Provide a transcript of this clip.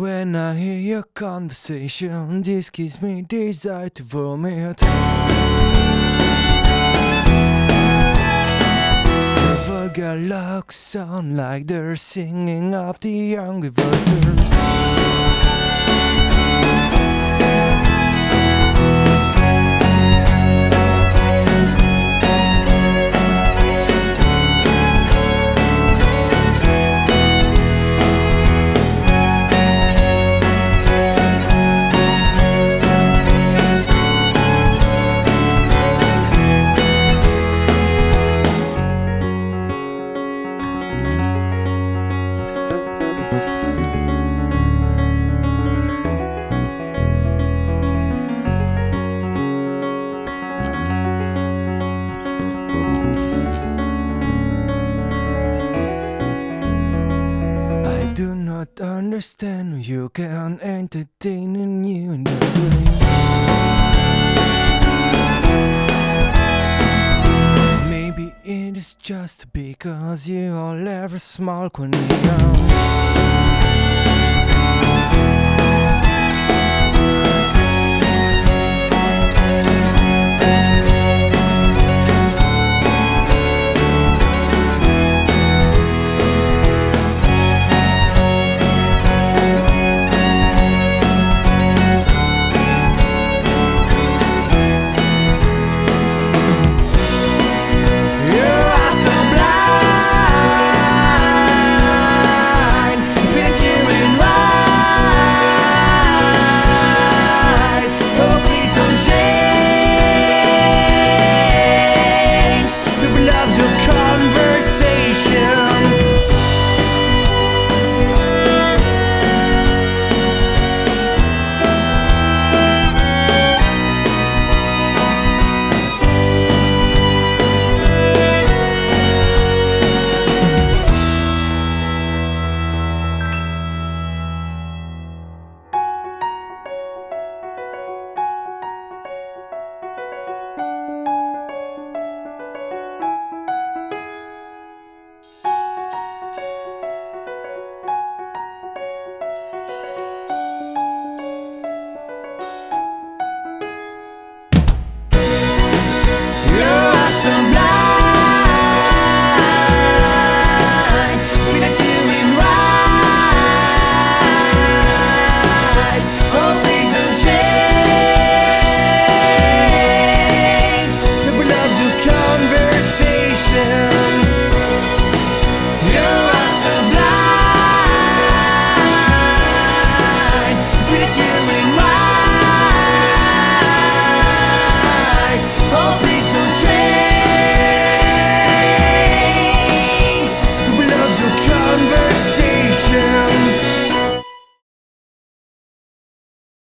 When I hear your conversation, this gives me desire to vomit. Vulgar locks sound like they're singing of the young revolters. Understand you can entertain in you in. Maybe it is just because you all ever small young.